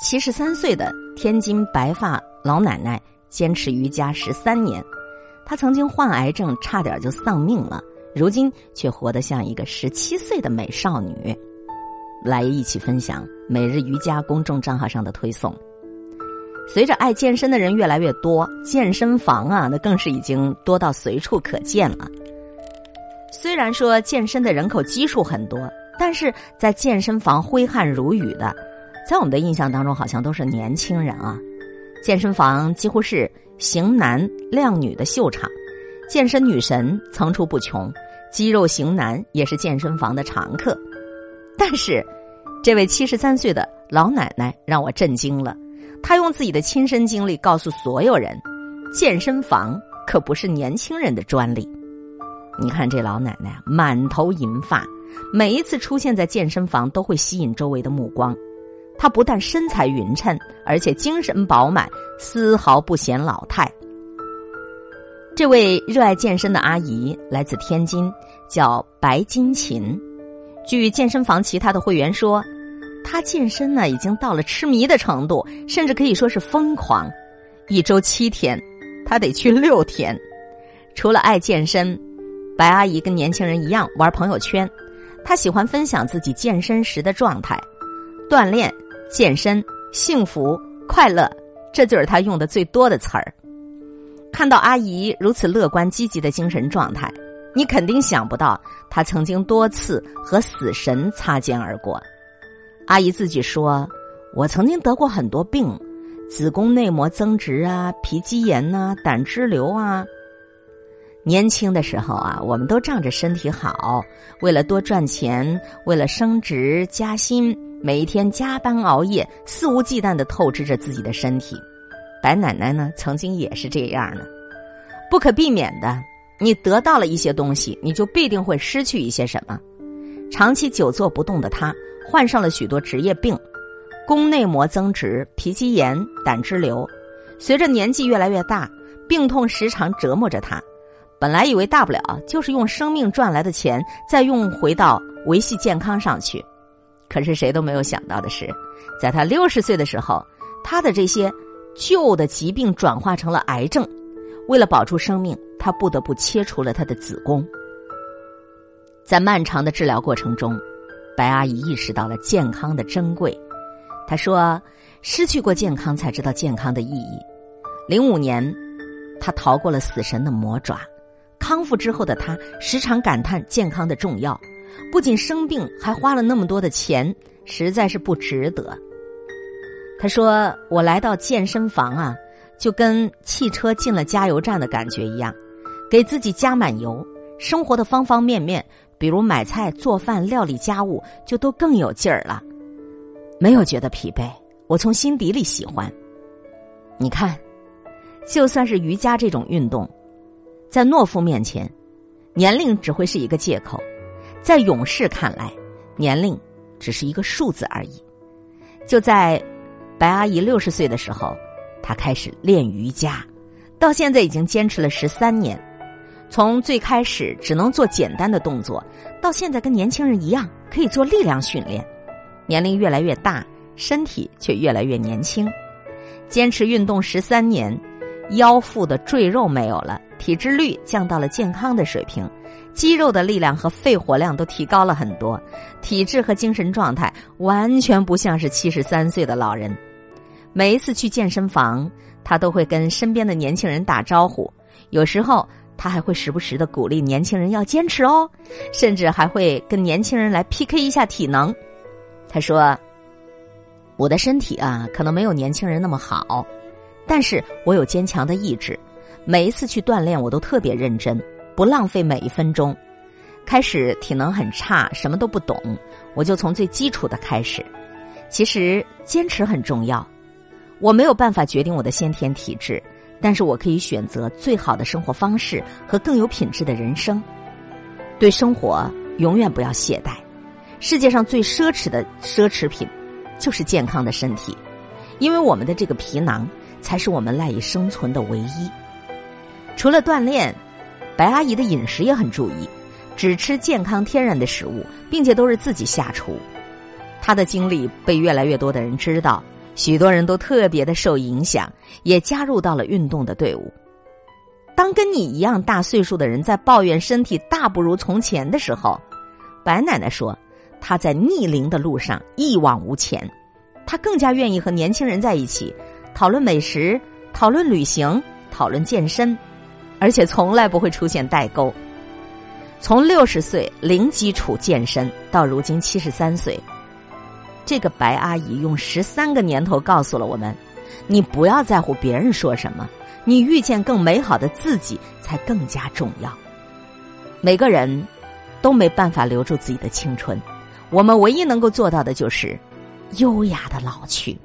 七十三岁的天津白发老奶奶坚持瑜伽十三年，她曾经患癌症，差点就丧命了，如今却活得像一个十七岁的美少女。来一起分享每日瑜伽公众账号上的推送。随着爱健身的人越来越多，健身房啊，那更是已经多到随处可见了。虽然说健身的人口基数很多，但是在健身房挥汗如雨的。在我们的印象当中，好像都是年轻人啊。健身房几乎是型男靓女的秀场，健身女神层出不穷，肌肉型男也是健身房的常客。但是，这位七十三岁的老奶奶让我震惊了。她用自己的亲身经历告诉所有人：健身房可不是年轻人的专利。你看这老奶奶满头银发，每一次出现在健身房都会吸引周围的目光。她不但身材匀称，而且精神饱满，丝毫不显老态。这位热爱健身的阿姨来自天津，叫白金琴。据健身房其他的会员说，她健身呢已经到了痴迷的程度，甚至可以说是疯狂。一周七天，她得去六天。除了爱健身，白阿姨跟年轻人一样玩朋友圈。她喜欢分享自己健身时的状态，锻炼。健身、幸福、快乐，这就是他用的最多的词儿。看到阿姨如此乐观积极的精神状态，你肯定想不到她曾经多次和死神擦肩而过。阿姨自己说：“我曾经得过很多病，子宫内膜增殖啊，皮肌炎呐，胆汁瘤啊。年轻的时候啊，我们都仗着身体好，为了多赚钱，为了升职加薪。”每一天加班熬夜，肆无忌惮的透支着自己的身体。白奶奶呢，曾经也是这样的。不可避免的，你得到了一些东西，你就必定会失去一些什么。长期久坐不动的她，患上了许多职业病，宫内膜增殖、皮肌炎、胆汁瘤。随着年纪越来越大，病痛时常折磨着她。本来以为大不了就是用生命赚来的钱，再用回到维系健康上去。可是谁都没有想到的是，在他六十岁的时候，他的这些旧的疾病转化成了癌症。为了保住生命，他不得不切除了他的子宫。在漫长的治疗过程中，白阿姨意识到了健康的珍贵。她说：“失去过健康，才知道健康的意义。”零五年，她逃过了死神的魔爪。康复之后的她，时常感叹健康的重要。不仅生病，还花了那么多的钱，实在是不值得。他说：“我来到健身房啊，就跟汽车进了加油站的感觉一样，给自己加满油，生活的方方面面，比如买菜、做饭、料理家务，就都更有劲儿了，没有觉得疲惫。我从心底里喜欢。你看，就算是瑜伽这种运动，在懦夫面前，年龄只会是一个借口。”在勇士看来，年龄只是一个数字而已。就在白阿姨六十岁的时候，她开始练瑜伽，到现在已经坚持了十三年。从最开始只能做简单的动作，到现在跟年轻人一样可以做力量训练。年龄越来越大，身体却越来越年轻。坚持运动十三年，腰腹的赘肉没有了，体脂率降到了健康的水平。肌肉的力量和肺活量都提高了很多，体质和精神状态完全不像是七十三岁的老人。每一次去健身房，他都会跟身边的年轻人打招呼，有时候他还会时不时的鼓励年轻人要坚持哦，甚至还会跟年轻人来 PK 一下体能。他说：“我的身体啊，可能没有年轻人那么好，但是我有坚强的意志，每一次去锻炼我都特别认真。”不浪费每一分钟。开始体能很差，什么都不懂，我就从最基础的开始。其实坚持很重要。我没有办法决定我的先天体质，但是我可以选择最好的生活方式和更有品质的人生。对生活永远不要懈怠。世界上最奢侈的奢侈品，就是健康的身体，因为我们的这个皮囊才是我们赖以生存的唯一。除了锻炼。白阿姨的饮食也很注意，只吃健康天然的食物，并且都是自己下厨。她的经历被越来越多的人知道，许多人都特别的受影响，也加入到了运动的队伍。当跟你一样大岁数的人在抱怨身体大不如从前的时候，白奶奶说：“她在逆龄的路上一往无前，她更加愿意和年轻人在一起讨论美食、讨论旅行、讨论健身，而且从来不会出现代沟。从六十岁零基础健身到如今七十三岁。”这个白阿姨用十三个年头告诉了我们：你不要在乎别人说什么，你遇见更美好的自己才更加重要。每个人都没办法留住自己的青春，我们唯一能够做到的就是优雅的老去。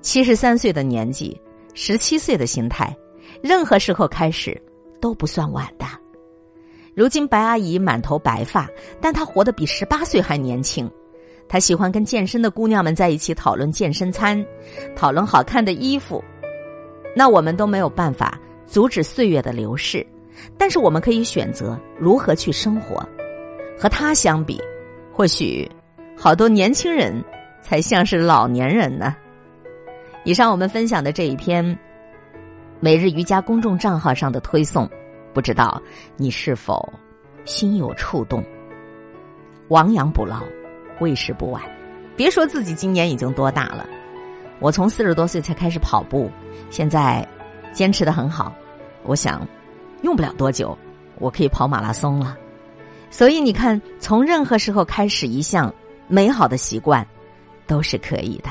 七十三岁的年纪，十七岁的心态，任何时候开始都不算晚的。如今白阿姨满头白发，但她活得比十八岁还年轻。她喜欢跟健身的姑娘们在一起讨论健身餐，讨论好看的衣服。那我们都没有办法阻止岁月的流逝，但是我们可以选择如何去生活。和他相比，或许好多年轻人才像是老年人呢。以上我们分享的这一篇每日瑜伽公众账号上的推送，不知道你是否心有触动？亡羊补牢。为时不晚，别说自己今年已经多大了，我从四十多岁才开始跑步，现在坚持的很好。我想，用不了多久，我可以跑马拉松了。所以你看，从任何时候开始一项美好的习惯，都是可以的。